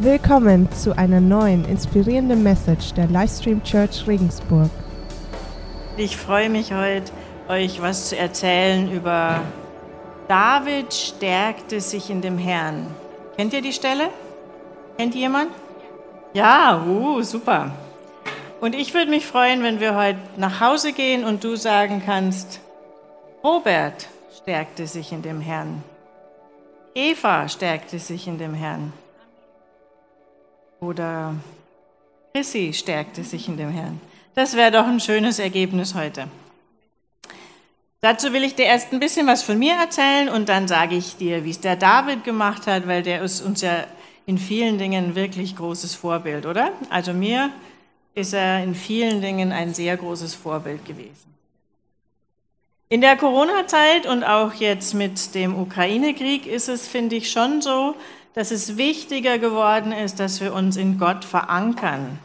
Willkommen zu einer neuen inspirierenden Message der Livestream Church Regensburg. Ich freue mich heute, euch was zu erzählen über David stärkte sich in dem Herrn. Kennt ihr die Stelle? Kennt jemand? Ja, uh, super. Und ich würde mich freuen, wenn wir heute nach Hause gehen und du sagen kannst, Robert stärkte sich in dem Herrn. Eva stärkte sich in dem Herrn. Oder Chrissy stärkte sich in dem Herrn. Das wäre doch ein schönes Ergebnis heute. Dazu will ich dir erst ein bisschen was von mir erzählen und dann sage ich dir, wie es der David gemacht hat, weil der ist uns ja in vielen Dingen wirklich großes Vorbild, oder? Also mir ist er in vielen Dingen ein sehr großes Vorbild gewesen. In der Corona-Zeit und auch jetzt mit dem Ukraine-Krieg ist es, finde ich, schon so, dass es wichtiger geworden ist, dass wir uns in Gott verankern.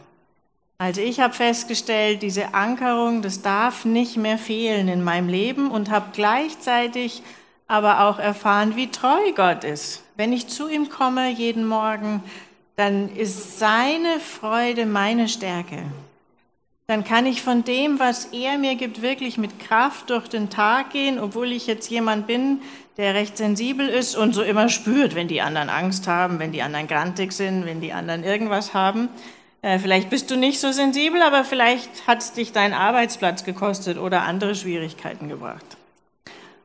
Also ich habe festgestellt, diese Ankerung, das darf nicht mehr fehlen in meinem Leben und habe gleichzeitig aber auch erfahren, wie treu Gott ist. Wenn ich zu ihm komme jeden Morgen, dann ist seine Freude meine Stärke. Dann kann ich von dem, was er mir gibt, wirklich mit Kraft durch den Tag gehen, obwohl ich jetzt jemand bin, der recht sensibel ist und so immer spürt, wenn die anderen Angst haben, wenn die anderen grantig sind, wenn die anderen irgendwas haben. Äh, vielleicht bist du nicht so sensibel, aber vielleicht hat es dich deinen Arbeitsplatz gekostet oder andere Schwierigkeiten gebracht.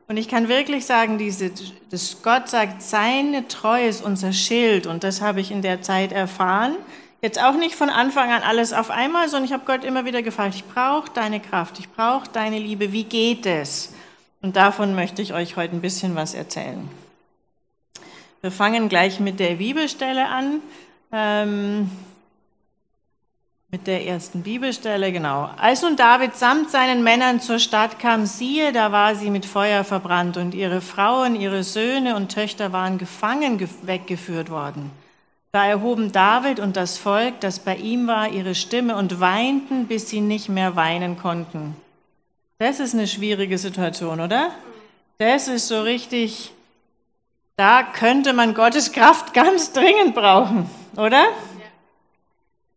Und ich kann wirklich sagen, diese, dass Gott sagt, seine Treue ist unser Schild und das habe ich in der Zeit erfahren. Jetzt auch nicht von Anfang an alles auf einmal, sondern ich habe Gott immer wieder gefragt, ich brauche deine Kraft, ich brauche deine Liebe, wie geht es? Und davon möchte ich euch heute ein bisschen was erzählen. Wir fangen gleich mit der Bibelstelle an. Ähm, mit der ersten Bibelstelle, genau. Als nun David samt seinen Männern zur Stadt kam, siehe, da war sie mit Feuer verbrannt und ihre Frauen, ihre Söhne und Töchter waren gefangen weggeführt worden. Da erhoben David und das Volk, das bei ihm war, ihre Stimme und weinten, bis sie nicht mehr weinen konnten. Das ist eine schwierige Situation, oder? Das ist so richtig, da könnte man Gottes Kraft ganz dringend brauchen, oder?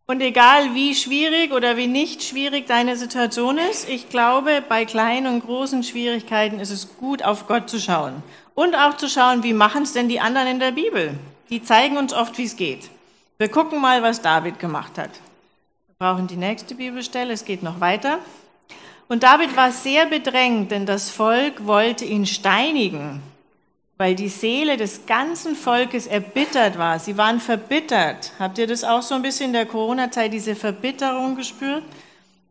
Und egal wie schwierig oder wie nicht schwierig deine Situation ist, ich glaube, bei kleinen und großen Schwierigkeiten ist es gut, auf Gott zu schauen. Und auch zu schauen, wie machen es denn die anderen in der Bibel? Die zeigen uns oft, wie es geht. Wir gucken mal, was David gemacht hat. Wir brauchen die nächste Bibelstelle, es geht noch weiter. Und David war sehr bedrängt, denn das Volk wollte ihn steinigen, weil die Seele des ganzen Volkes erbittert war. Sie waren verbittert. Habt ihr das auch so ein bisschen in der Corona-Zeit, diese Verbitterung gespürt?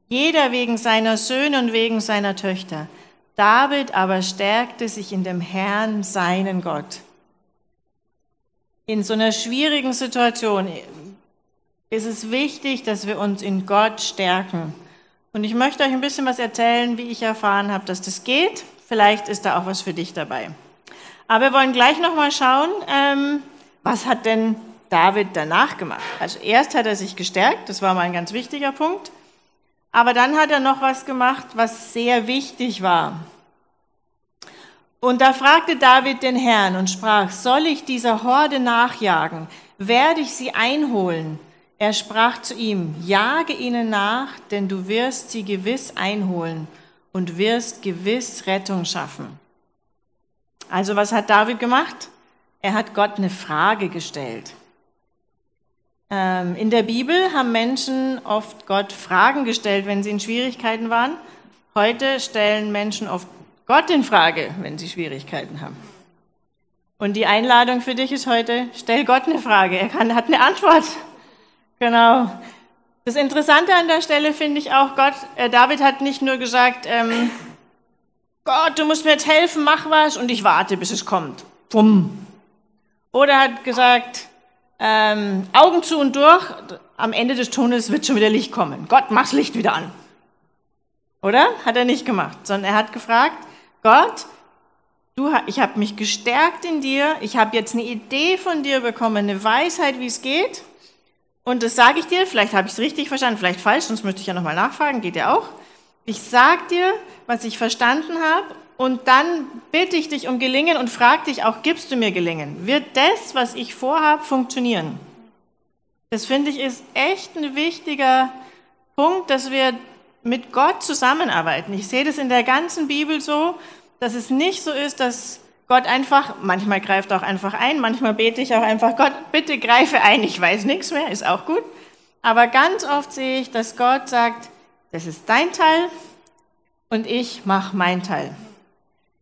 Jeder wegen seiner Söhne und wegen seiner Töchter. David aber stärkte sich in dem Herrn, seinen Gott. In so einer schwierigen Situation ist es wichtig, dass wir uns in Gott stärken. Und ich möchte euch ein bisschen was erzählen, wie ich erfahren habe, dass das geht. Vielleicht ist da auch was für dich dabei. Aber wir wollen gleich nochmal schauen, ähm, was hat denn David danach gemacht? Also erst hat er sich gestärkt, das war mal ein ganz wichtiger Punkt. Aber dann hat er noch was gemacht, was sehr wichtig war. Und da fragte David den Herrn und sprach, soll ich dieser Horde nachjagen? Werde ich sie einholen? Er sprach zu ihm, jage ihnen nach, denn du wirst sie gewiss einholen und wirst gewiss Rettung schaffen. Also was hat David gemacht? Er hat Gott eine Frage gestellt. Ähm, in der Bibel haben Menschen oft Gott Fragen gestellt, wenn sie in Schwierigkeiten waren. Heute stellen Menschen oft Gott in Frage, wenn sie Schwierigkeiten haben. Und die Einladung für dich ist heute, stell Gott eine Frage. Er kann, hat eine Antwort. Genau. Das Interessante an der Stelle finde ich auch, Gott, äh, David hat nicht nur gesagt, ähm, Gott, du musst mir jetzt helfen, mach was und ich warte, bis es kommt. Bumm. Oder hat gesagt, ähm, Augen zu und durch, am Ende des Tunnels wird schon wieder Licht kommen. Gott, mach's Licht wieder an. Oder? Hat er nicht gemacht, sondern er hat gefragt, Gott, du, ich habe mich gestärkt in dir, ich habe jetzt eine Idee von dir bekommen, eine Weisheit, wie es geht. Und das sage ich dir, vielleicht habe ich es richtig verstanden, vielleicht falsch, sonst möchte ich ja nochmal nachfragen, geht ja auch. Ich sage dir, was ich verstanden habe und dann bitte ich dich um Gelingen und frage dich auch, gibst du mir Gelingen? Wird das, was ich vorhabe, funktionieren? Das finde ich ist echt ein wichtiger Punkt, dass wir mit Gott zusammenarbeiten. Ich sehe das in der ganzen Bibel so, dass es nicht so ist, dass Gott einfach, manchmal greift auch einfach ein, manchmal bete ich auch einfach, Gott, bitte greife ein, ich weiß nichts mehr, ist auch gut. Aber ganz oft sehe ich, dass Gott sagt, das ist dein Teil und ich mache mein Teil.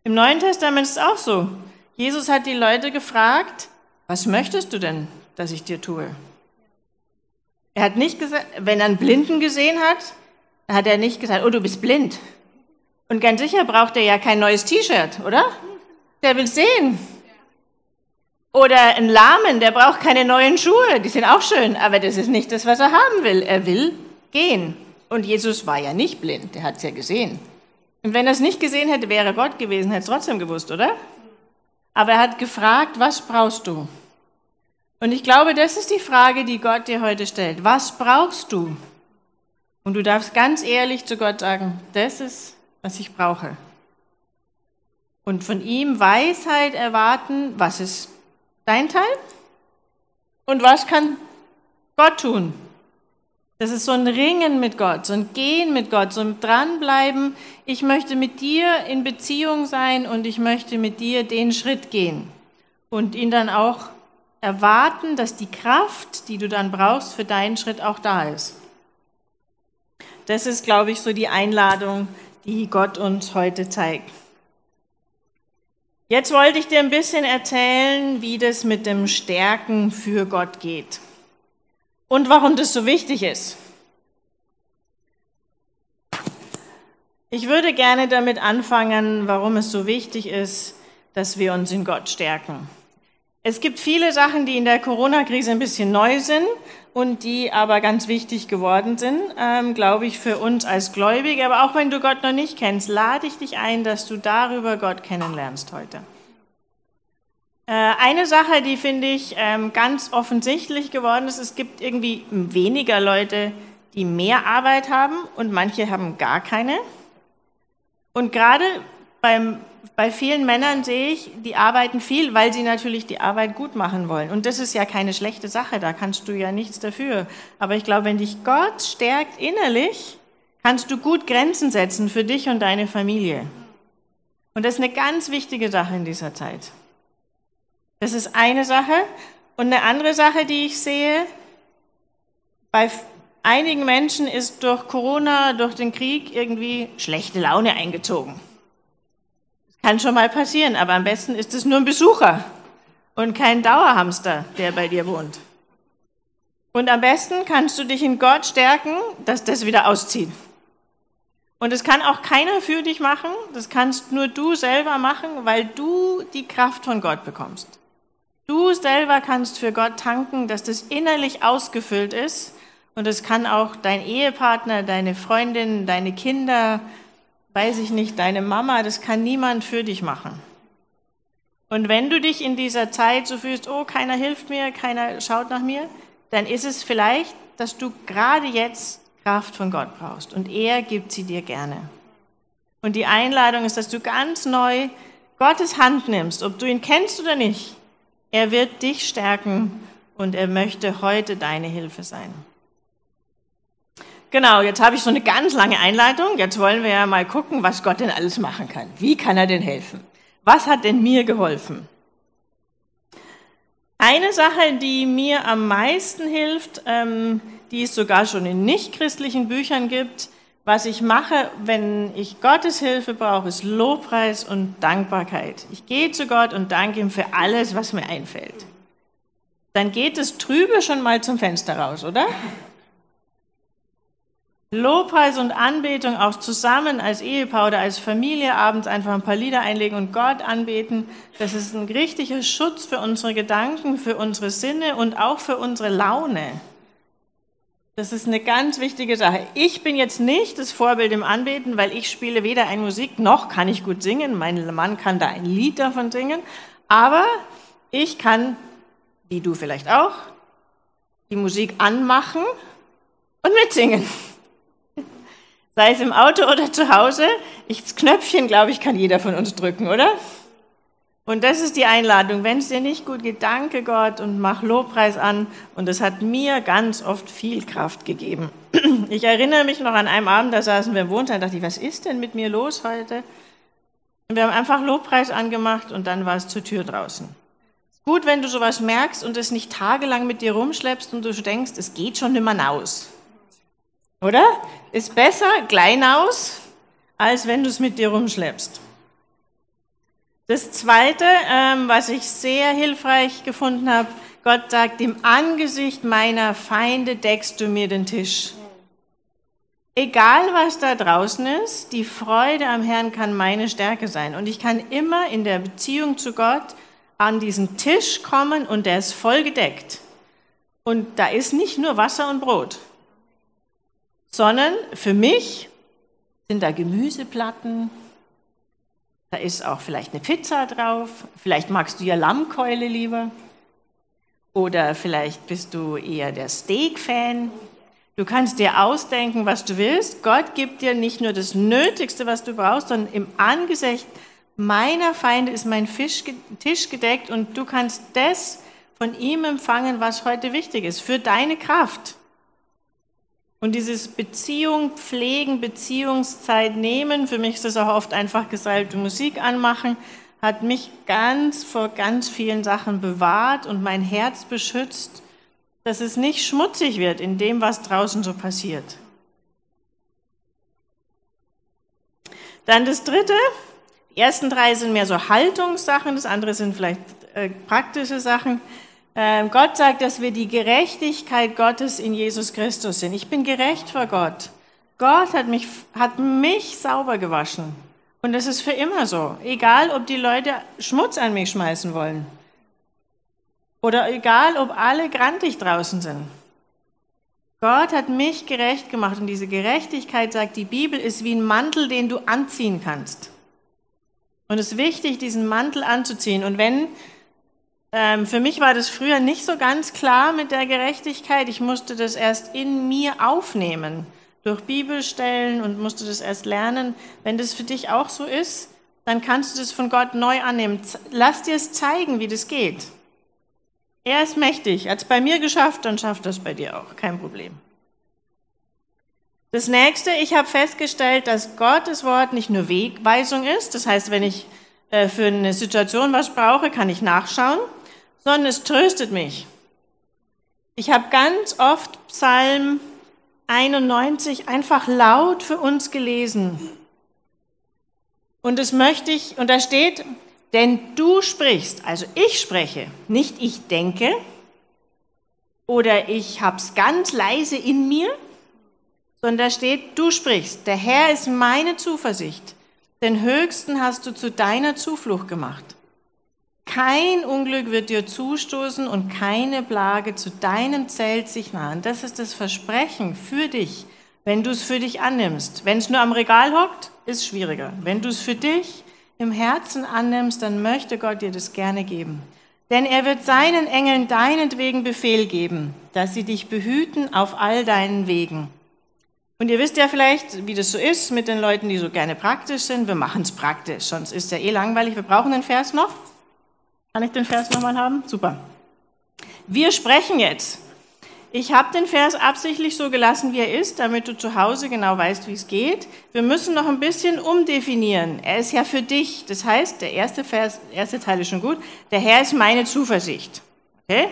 Im Neuen Testament ist es auch so. Jesus hat die Leute gefragt, was möchtest du denn, dass ich dir tue? Er hat nicht gesagt, wenn er einen Blinden gesehen hat, hat er nicht gesagt, oh, du bist blind. Und ganz sicher braucht er ja kein neues T-Shirt, oder? Der will sehen. Oder ein Lahmen, der braucht keine neuen Schuhe, die sind auch schön, aber das ist nicht das, was er haben will. Er will gehen. Und Jesus war ja nicht blind, der hat es ja gesehen. Und wenn er es nicht gesehen hätte, wäre Gott gewesen, hätte es trotzdem gewusst, oder? Aber er hat gefragt, was brauchst du? Und ich glaube, das ist die Frage, die Gott dir heute stellt. Was brauchst du? Und du darfst ganz ehrlich zu Gott sagen, das ist, was ich brauche. Und von ihm Weisheit erwarten, was ist dein Teil? Und was kann Gott tun? Das ist so ein Ringen mit Gott, so ein Gehen mit Gott, so ein Dranbleiben. Ich möchte mit dir in Beziehung sein und ich möchte mit dir den Schritt gehen und ihn dann auch erwarten, dass die Kraft, die du dann brauchst für deinen Schritt, auch da ist. Das ist, glaube ich, so die Einladung, die Gott uns heute zeigt. Jetzt wollte ich dir ein bisschen erzählen, wie das mit dem Stärken für Gott geht und warum das so wichtig ist. Ich würde gerne damit anfangen, warum es so wichtig ist, dass wir uns in Gott stärken. Es gibt viele Sachen, die in der Corona-Krise ein bisschen neu sind und die aber ganz wichtig geworden sind, ähm, glaube ich, für uns als Gläubige. Aber auch wenn du Gott noch nicht kennst, lade ich dich ein, dass du darüber Gott kennenlernst heute. Äh, eine Sache, die finde ich ähm, ganz offensichtlich geworden ist, es gibt irgendwie weniger Leute, die mehr Arbeit haben und manche haben gar keine. Und gerade beim, bei vielen Männern sehe ich, die arbeiten viel, weil sie natürlich die Arbeit gut machen wollen. Und das ist ja keine schlechte Sache, da kannst du ja nichts dafür. Aber ich glaube, wenn dich Gott stärkt innerlich, kannst du gut Grenzen setzen für dich und deine Familie. Und das ist eine ganz wichtige Sache in dieser Zeit. Das ist eine Sache. Und eine andere Sache, die ich sehe, bei einigen Menschen ist durch Corona, durch den Krieg irgendwie schlechte Laune eingezogen. Kann schon mal passieren, aber am besten ist es nur ein Besucher und kein Dauerhamster, der bei dir wohnt. Und am besten kannst du dich in Gott stärken, dass das wieder auszieht. Und das kann auch keiner für dich machen, das kannst nur du selber machen, weil du die Kraft von Gott bekommst. Du selber kannst für Gott tanken, dass das innerlich ausgefüllt ist. Und es kann auch dein Ehepartner, deine Freundin, deine Kinder, weiß ich nicht, deine Mama, das kann niemand für dich machen. Und wenn du dich in dieser Zeit so fühlst, oh, keiner hilft mir, keiner schaut nach mir, dann ist es vielleicht, dass du gerade jetzt Kraft von Gott brauchst. Und er gibt sie dir gerne. Und die Einladung ist, dass du ganz neu Gottes Hand nimmst, ob du ihn kennst oder nicht. Er wird dich stärken und er möchte heute deine Hilfe sein. Genau, jetzt habe ich so eine ganz lange Einleitung. Jetzt wollen wir ja mal gucken, was Gott denn alles machen kann. Wie kann er denn helfen? Was hat denn mir geholfen? Eine Sache, die mir am meisten hilft, ähm, die es sogar schon in nichtchristlichen Büchern gibt, was ich mache, wenn ich Gottes Hilfe brauche, ist Lobpreis und Dankbarkeit. Ich gehe zu Gott und danke ihm für alles, was mir einfällt. Dann geht es trübe schon mal zum Fenster raus, oder? Lobpreis und Anbetung auch zusammen als Ehepaar oder als Familie abends einfach ein paar Lieder einlegen und Gott anbeten. Das ist ein richtiger Schutz für unsere Gedanken, für unsere Sinne und auch für unsere Laune. Das ist eine ganz wichtige Sache. Ich bin jetzt nicht das Vorbild im Anbeten, weil ich spiele weder ein Musik noch kann ich gut singen. Mein Mann kann da ein Lied davon singen. Aber ich kann, wie du vielleicht auch, die Musik anmachen und mitsingen. Sei es im Auto oder zu Hause. Ich, das Knöpfchen, glaube ich, kann jeder von uns drücken, oder? Und das ist die Einladung. Wenn es dir nicht gut geht, danke Gott und mach Lobpreis an. Und das hat mir ganz oft viel Kraft gegeben. Ich erinnere mich noch an einem Abend, da saßen wir im Wohnzimmer und dachte ich, was ist denn mit mir los heute? Und wir haben einfach Lobpreis angemacht und dann war es zur Tür draußen. Gut, wenn du sowas merkst und es nicht tagelang mit dir rumschleppst und du denkst, es geht schon nimmer aus. Oder? Ist besser klein aus, als wenn du es mit dir rumschleppst. Das Zweite, ähm, was ich sehr hilfreich gefunden habe, Gott sagt, im Angesicht meiner Feinde deckst du mir den Tisch. Egal was da draußen ist, die Freude am Herrn kann meine Stärke sein. Und ich kann immer in der Beziehung zu Gott an diesen Tisch kommen und der ist voll gedeckt. Und da ist nicht nur Wasser und Brot, sondern für mich sind da Gemüseplatten, da ist auch vielleicht eine Pizza drauf, vielleicht magst du ja Lammkeule lieber oder vielleicht bist du eher der Steak-Fan. Du kannst dir ausdenken, was du willst. Gott gibt dir nicht nur das Nötigste, was du brauchst, sondern im Angesicht meiner Feinde ist mein Tisch gedeckt und du kannst das von ihm empfangen, was heute wichtig ist, für deine Kraft. Und dieses Beziehung pflegen, Beziehungszeit nehmen, für mich ist das auch oft einfach gesalbte Musik anmachen, hat mich ganz vor ganz vielen Sachen bewahrt und mein Herz beschützt dass es nicht schmutzig wird in dem, was draußen so passiert. Dann das Dritte. Die ersten drei sind mehr so Haltungssachen, das andere sind vielleicht äh, praktische Sachen. Ähm, Gott sagt, dass wir die Gerechtigkeit Gottes in Jesus Christus sind. Ich bin gerecht vor Gott. Gott hat mich, hat mich sauber gewaschen. Und das ist für immer so. Egal, ob die Leute Schmutz an mich schmeißen wollen. Oder egal, ob alle grantig draußen sind. Gott hat mich gerecht gemacht und diese Gerechtigkeit, sagt die Bibel, ist wie ein Mantel, den du anziehen kannst. Und es ist wichtig, diesen Mantel anzuziehen. Und wenn, ähm, für mich war das früher nicht so ganz klar mit der Gerechtigkeit, ich musste das erst in mir aufnehmen, durch Bibelstellen und musste das erst lernen. Wenn das für dich auch so ist, dann kannst du das von Gott neu annehmen. Lass dir es zeigen, wie das geht. Er ist mächtig. Hat es bei mir geschafft, dann schafft es bei dir auch. Kein Problem. Das nächste, ich habe festgestellt, dass Gottes Wort nicht nur Wegweisung ist. Das heißt, wenn ich äh, für eine Situation was brauche, kann ich nachschauen, sondern es tröstet mich. Ich habe ganz oft Psalm 91 einfach laut für uns gelesen. Und das möchte ich, und da steht, denn du sprichst, also ich spreche, nicht ich denke oder ich hab's ganz leise in mir, sondern da steht, du sprichst. Der Herr ist meine Zuversicht. Den Höchsten hast du zu deiner Zuflucht gemacht. Kein Unglück wird dir zustoßen und keine Plage zu deinem Zelt sich nahen. Das ist das Versprechen für dich, wenn du es für dich annimmst. Wenn es nur am Regal hockt, ist schwieriger. Wenn du es für dich im Herzen annimmst, dann möchte Gott dir das gerne geben. Denn er wird seinen Engeln deinetwegen Befehl geben, dass sie dich behüten auf all deinen Wegen. Und ihr wisst ja vielleicht, wie das so ist mit den Leuten, die so gerne praktisch sind. Wir machen es praktisch, sonst ist ja eh langweilig. Wir brauchen den Vers noch. Kann ich den Vers nochmal haben? Super. Wir sprechen jetzt. Ich habe den Vers absichtlich so gelassen, wie er ist, damit du zu Hause genau weißt, wie es geht. Wir müssen noch ein bisschen umdefinieren. Er ist ja für dich. Das heißt, der erste Vers, erste Teil ist schon gut. Der Herr ist meine Zuversicht. Okay?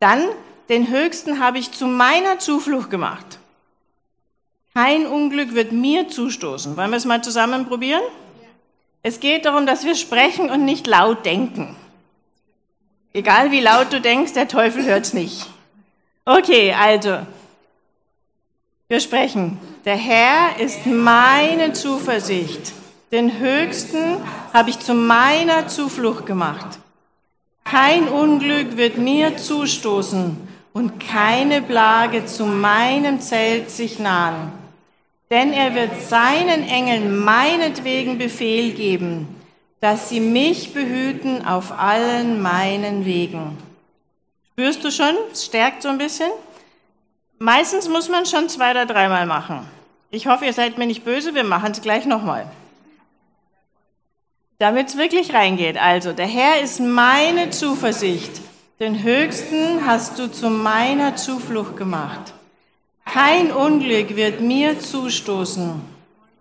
Dann, den Höchsten habe ich zu meiner Zuflucht gemacht. Kein Unglück wird mir zustoßen. Wollen wir es mal zusammen probieren? Es geht darum, dass wir sprechen und nicht laut denken. Egal wie laut du denkst, der Teufel hört es nicht. Okay, also, wir sprechen. Der Herr ist meine Zuversicht. Den Höchsten habe ich zu meiner Zuflucht gemacht. Kein Unglück wird mir zustoßen und keine Plage zu meinem Zelt sich nahen. Denn er wird seinen Engeln meinetwegen Befehl geben, dass sie mich behüten auf allen meinen Wegen. Spürst du schon? Es stärkt so ein bisschen. Meistens muss man schon zwei oder dreimal machen. Ich hoffe, ihr seid mir nicht böse, wir machen es gleich nochmal. damit es wirklich reingeht. Also, der Herr ist meine Zuversicht. Den Höchsten hast du zu meiner Zuflucht gemacht. Kein Unglück wird mir zustoßen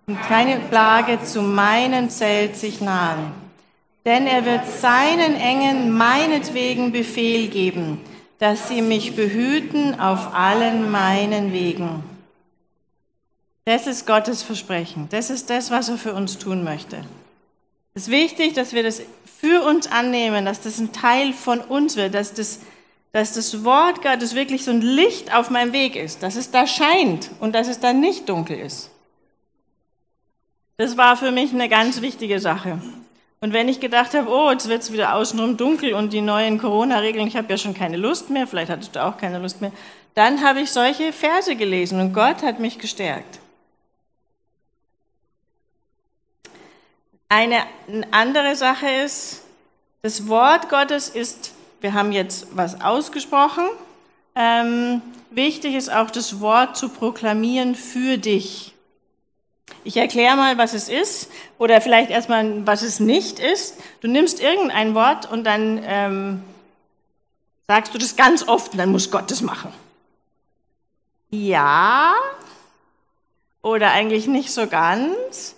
und keine Plage zu meinem Zelt sich nahen. Denn er wird seinen Engen meinetwegen Befehl geben, dass sie mich behüten auf allen meinen Wegen. Das ist Gottes Versprechen. Das ist das, was er für uns tun möchte. Es ist wichtig, dass wir das für uns annehmen, dass das ein Teil von uns wird, dass das, dass das Wort Gottes wirklich so ein Licht auf meinem Weg ist, dass es da scheint und dass es da nicht dunkel ist. Das war für mich eine ganz wichtige Sache. Und wenn ich gedacht habe, oh, jetzt wird es wieder außenrum dunkel und die neuen Corona-Regeln, ich habe ja schon keine Lust mehr, vielleicht hattest du auch keine Lust mehr, dann habe ich solche Verse gelesen und Gott hat mich gestärkt. Eine andere Sache ist, das Wort Gottes ist, wir haben jetzt was ausgesprochen, ähm, wichtig ist auch das Wort zu proklamieren für dich. Ich erkläre mal, was es ist oder vielleicht erstmal, was es nicht ist. Du nimmst irgendein Wort und dann ähm, sagst du das ganz oft und dann muss Gott das machen. Ja oder eigentlich nicht so ganz.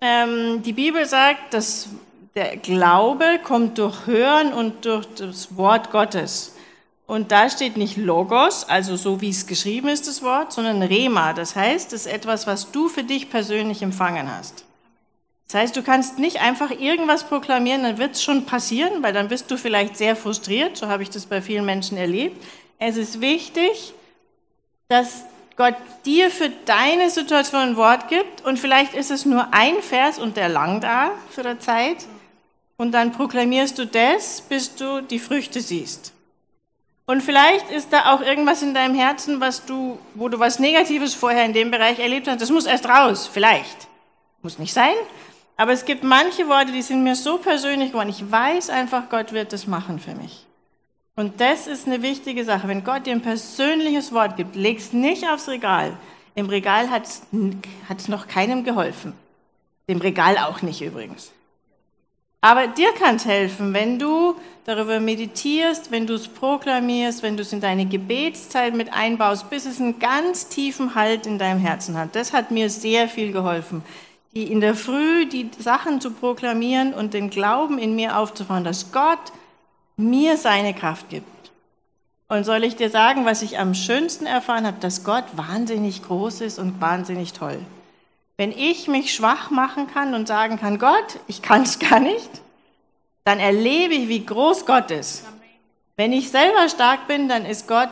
Ähm, die Bibel sagt, dass der Glaube kommt durch Hören und durch das Wort Gottes. Und da steht nicht Logos, also so wie es geschrieben ist, das Wort, sondern Rema. Das heißt, es ist etwas, was du für dich persönlich empfangen hast. Das heißt, du kannst nicht einfach irgendwas proklamieren, dann wird es schon passieren, weil dann bist du vielleicht sehr frustriert. So habe ich das bei vielen Menschen erlebt. Es ist wichtig, dass Gott dir für deine Situation ein Wort gibt und vielleicht ist es nur ein Vers und der lang da für die Zeit und dann proklamierst du das, bis du die Früchte siehst. Und vielleicht ist da auch irgendwas in deinem Herzen, was du, wo du was Negatives vorher in dem Bereich erlebt hast. Das muss erst raus, vielleicht. Muss nicht sein. Aber es gibt manche Worte, die sind mir so persönlich geworden. Ich weiß einfach, Gott wird das machen für mich. Und das ist eine wichtige Sache. Wenn Gott dir ein persönliches Wort gibt, leg es nicht aufs Regal. Im Regal hat es noch keinem geholfen. Dem Regal auch nicht übrigens. Aber dir kann es helfen, wenn du darüber meditierst, wenn du es proklamierst, wenn du es in deine Gebetszeit mit einbaust, bis es einen ganz tiefen Halt in deinem Herzen hat. Das hat mir sehr viel geholfen. Die in der Früh die Sachen zu proklamieren und den Glauben in mir aufzufahren, dass Gott mir seine Kraft gibt. Und soll ich dir sagen, was ich am schönsten erfahren habe, dass Gott wahnsinnig groß ist und wahnsinnig toll. Wenn ich mich schwach machen kann und sagen kann, Gott, ich kann es gar nicht, dann erlebe ich, wie groß Gott ist. Wenn ich selber stark bin, dann ist Gott,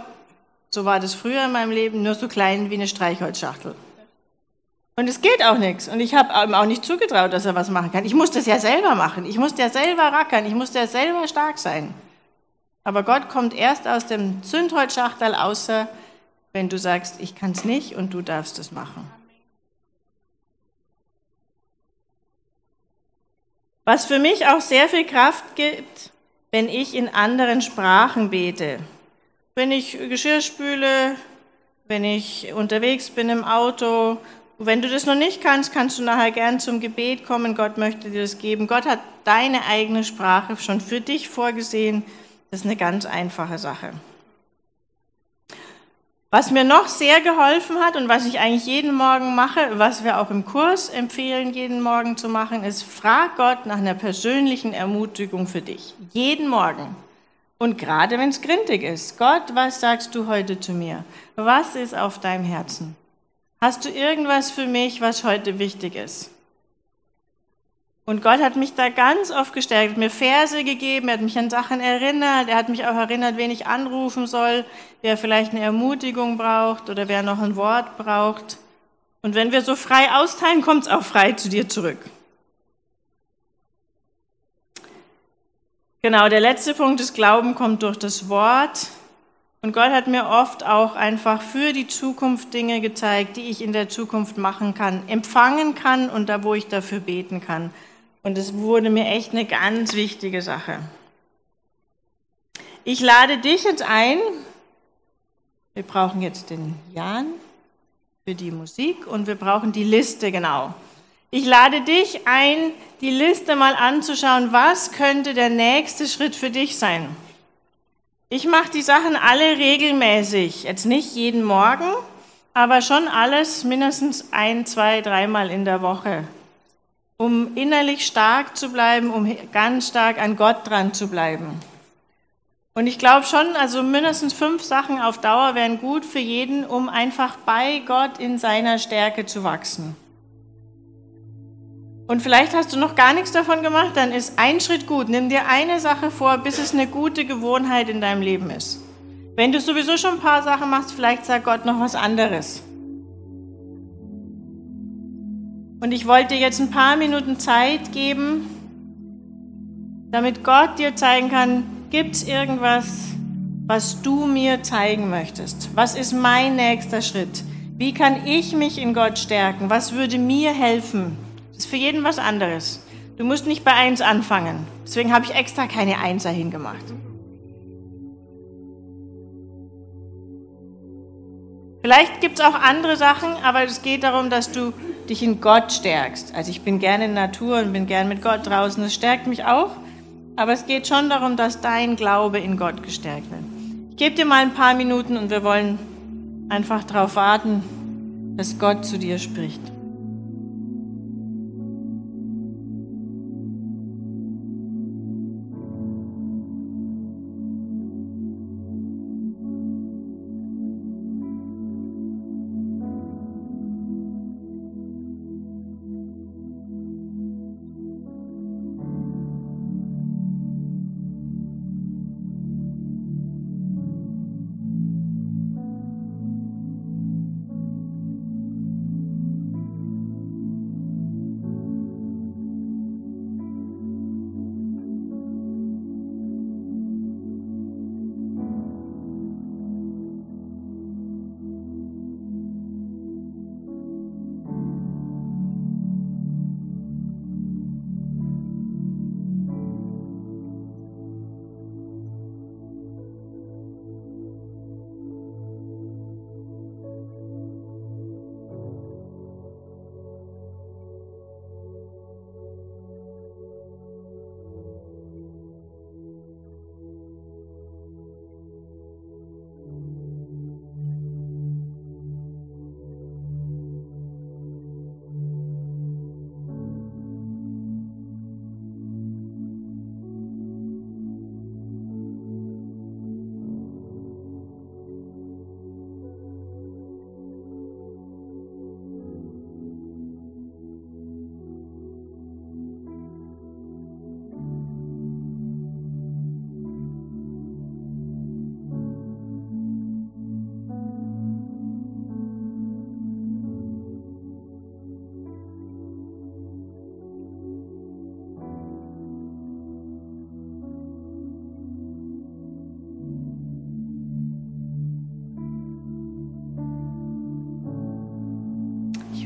so war das früher in meinem Leben, nur so klein wie eine Streichholzschachtel. Und es geht auch nichts. Und ich habe ihm auch nicht zugetraut, dass er was machen kann. Ich muss das ja selber machen. Ich muss ja selber rackern. Ich muss ja selber stark sein. Aber Gott kommt erst aus dem Zündholzschachtel, außer wenn du sagst, ich kann es nicht und du darfst es machen. Was für mich auch sehr viel Kraft gibt, wenn ich in anderen Sprachen bete. Wenn ich Geschirr spüle, wenn ich unterwegs bin im Auto wenn du das noch nicht kannst, kannst du nachher gern zum Gebet kommen. Gott möchte dir das geben. Gott hat deine eigene Sprache schon für dich vorgesehen. Das ist eine ganz einfache Sache. Was mir noch sehr geholfen hat und was ich eigentlich jeden Morgen mache, was wir auch im Kurs empfehlen, jeden Morgen zu machen, ist, frag Gott nach einer persönlichen Ermutigung für dich. Jeden Morgen. Und gerade wenn es grindig ist. Gott, was sagst du heute zu mir? Was ist auf deinem Herzen? Hast du irgendwas für mich, was heute wichtig ist? Und Gott hat mich da ganz oft gestärkt, hat mir Verse gegeben, er hat mich an Sachen erinnert, er hat mich auch erinnert, wen ich anrufen soll, wer vielleicht eine Ermutigung braucht oder wer noch ein Wort braucht. Und wenn wir so frei austeilen, kommt es auch frei zu dir zurück. Genau, der letzte Punkt des Glauben kommt durch das Wort. Und Gott hat mir oft auch einfach für die Zukunft Dinge gezeigt, die ich in der Zukunft machen kann, empfangen kann und da, wo ich dafür beten kann. Und es wurde mir echt eine ganz wichtige Sache. Ich lade dich jetzt ein. Wir brauchen jetzt den Jan für die Musik und wir brauchen die Liste, genau. Ich lade dich ein, die Liste mal anzuschauen, was könnte der nächste Schritt für dich sein. Ich mache die Sachen alle regelmäßig, jetzt nicht jeden Morgen, aber schon alles mindestens ein, zwei, dreimal in der Woche, um innerlich stark zu bleiben, um ganz stark an Gott dran zu bleiben. Und ich glaube schon, also mindestens fünf Sachen auf Dauer wären gut für jeden, um einfach bei Gott in seiner Stärke zu wachsen. Und vielleicht hast du noch gar nichts davon gemacht, dann ist ein Schritt gut. Nimm dir eine Sache vor, bis es eine gute Gewohnheit in deinem Leben ist. Wenn du sowieso schon ein paar Sachen machst, vielleicht sagt Gott noch was anderes. Und ich wollte jetzt ein paar Minuten Zeit geben, damit Gott dir zeigen kann, Gibt es irgendwas, was du mir zeigen möchtest? Was ist mein nächster Schritt? Wie kann ich mich in Gott stärken? Was würde mir helfen? Das ist für jeden was anderes. Du musst nicht bei eins anfangen. Deswegen habe ich extra keine Einser hingemacht. Vielleicht gibt es auch andere Sachen, aber es geht darum, dass du dich in Gott stärkst. Also ich bin gerne in Natur und bin gerne mit Gott draußen. Das stärkt mich auch. Aber es geht schon darum, dass dein Glaube in Gott gestärkt wird. Ich gebe dir mal ein paar Minuten und wir wollen einfach darauf warten, dass Gott zu dir spricht.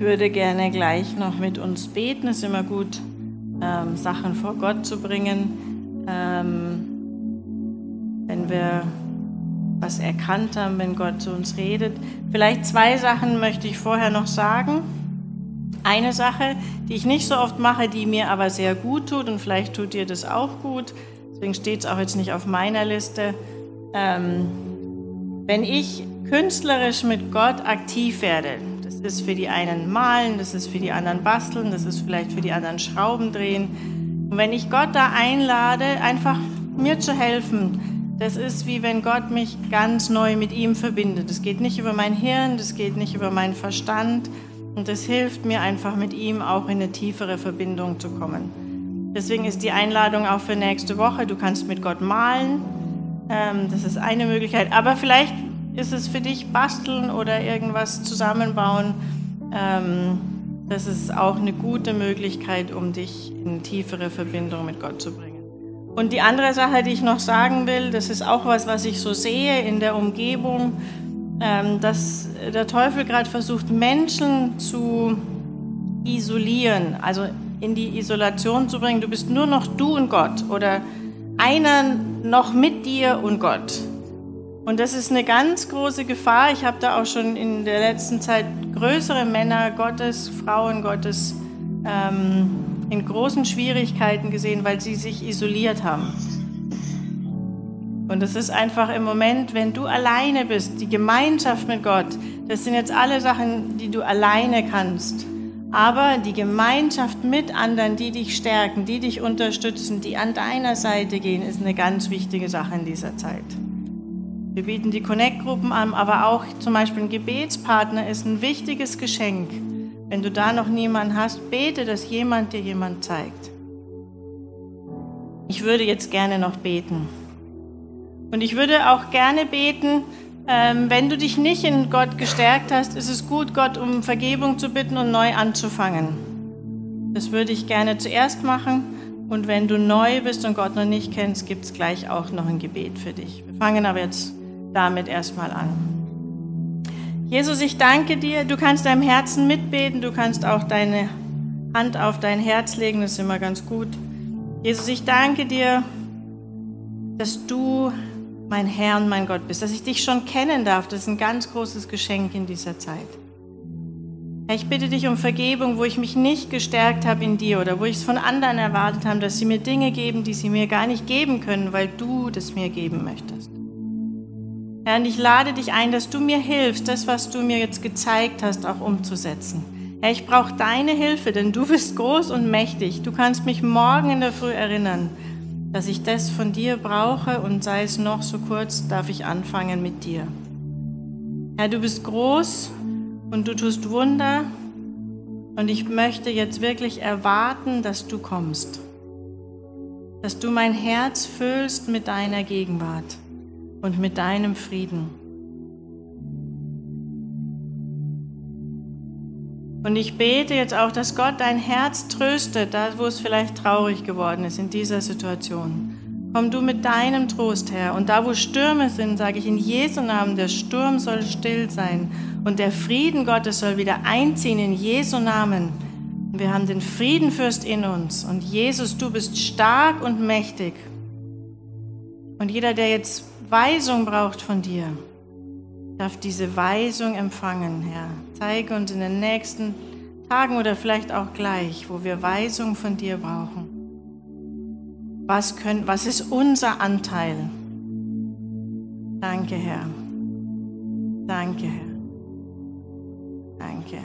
Ich würde gerne gleich noch mit uns beten. Es ist immer gut, ähm, Sachen vor Gott zu bringen. Ähm, wenn wir was erkannt haben, wenn Gott zu uns redet. Vielleicht zwei Sachen möchte ich vorher noch sagen. Eine Sache, die ich nicht so oft mache, die mir aber sehr gut tut und vielleicht tut dir das auch gut. Deswegen steht es auch jetzt nicht auf meiner Liste. Ähm, wenn ich künstlerisch mit Gott aktiv werde, das ist für die einen malen, das ist für die anderen basteln, das ist vielleicht für die anderen Schrauben drehen. Und wenn ich Gott da einlade, einfach mir zu helfen, das ist wie wenn Gott mich ganz neu mit ihm verbindet. Das geht nicht über mein Hirn, das geht nicht über meinen Verstand und das hilft mir einfach mit ihm auch in eine tiefere Verbindung zu kommen. Deswegen ist die Einladung auch für nächste Woche. Du kannst mit Gott malen. Ähm, das ist eine Möglichkeit. Aber vielleicht ist es für dich basteln oder irgendwas zusammenbauen? Ähm, das ist auch eine gute Möglichkeit, um dich in tiefere Verbindung mit Gott zu bringen. Und die andere Sache, die ich noch sagen will, das ist auch was, was ich so sehe in der Umgebung, ähm, dass der Teufel gerade versucht, Menschen zu isolieren, also in die Isolation zu bringen. Du bist nur noch du und Gott oder einer noch mit dir und Gott. Und das ist eine ganz große Gefahr. Ich habe da auch schon in der letzten Zeit größere Männer Gottes, Frauen Gottes ähm, in großen Schwierigkeiten gesehen, weil sie sich isoliert haben. Und es ist einfach im Moment, wenn du alleine bist, die Gemeinschaft mit Gott, das sind jetzt alle Sachen, die du alleine kannst. Aber die Gemeinschaft mit anderen, die dich stärken, die dich unterstützen, die an deiner Seite gehen, ist eine ganz wichtige Sache in dieser Zeit. Wir bieten die Connect-Gruppen an, aber auch zum Beispiel ein Gebetspartner ist ein wichtiges Geschenk. Wenn du da noch niemanden hast, bete, dass jemand dir jemand zeigt. Ich würde jetzt gerne noch beten. Und ich würde auch gerne beten, ähm, wenn du dich nicht in Gott gestärkt hast, ist es gut, Gott um Vergebung zu bitten und neu anzufangen. Das würde ich gerne zuerst machen. Und wenn du neu bist und Gott noch nicht kennst, gibt es gleich auch noch ein Gebet für dich. Wir fangen aber jetzt damit erstmal an. Jesus, ich danke dir. Du kannst deinem Herzen mitbeten. Du kannst auch deine Hand auf dein Herz legen. Das ist immer ganz gut. Jesus, ich danke dir, dass du mein Herr und mein Gott bist, dass ich dich schon kennen darf. Das ist ein ganz großes Geschenk in dieser Zeit. Herr, ich bitte dich um Vergebung, wo ich mich nicht gestärkt habe in dir oder wo ich es von anderen erwartet habe, dass sie mir Dinge geben, die sie mir gar nicht geben können, weil du das mir geben möchtest. Herr, und ich lade dich ein, dass du mir hilfst, das, was du mir jetzt gezeigt hast, auch umzusetzen. Herr, ich brauche deine Hilfe, denn du bist groß und mächtig. Du kannst mich morgen in der Früh erinnern dass ich das von dir brauche und sei es noch so kurz, darf ich anfangen mit dir. Herr, du bist groß und du tust Wunder und ich möchte jetzt wirklich erwarten, dass du kommst, dass du mein Herz füllst mit deiner Gegenwart und mit deinem Frieden. Und ich bete jetzt auch, dass Gott dein Herz tröstet, da wo es vielleicht traurig geworden ist in dieser Situation. Komm du mit deinem Trost her. Und da wo Stürme sind, sage ich in Jesu Namen, der Sturm soll still sein. Und der Frieden Gottes soll wieder einziehen in Jesu Namen. Wir haben den Friedenfürst in uns. Und Jesus, du bist stark und mächtig. Und jeder, der jetzt Weisung braucht von dir, darf diese Weisung empfangen, Herr. Zeige uns in den nächsten Tagen oder vielleicht auch gleich, wo wir Weisung von dir brauchen. Was, können, was ist unser Anteil? Danke, Herr. Danke, Herr. Danke.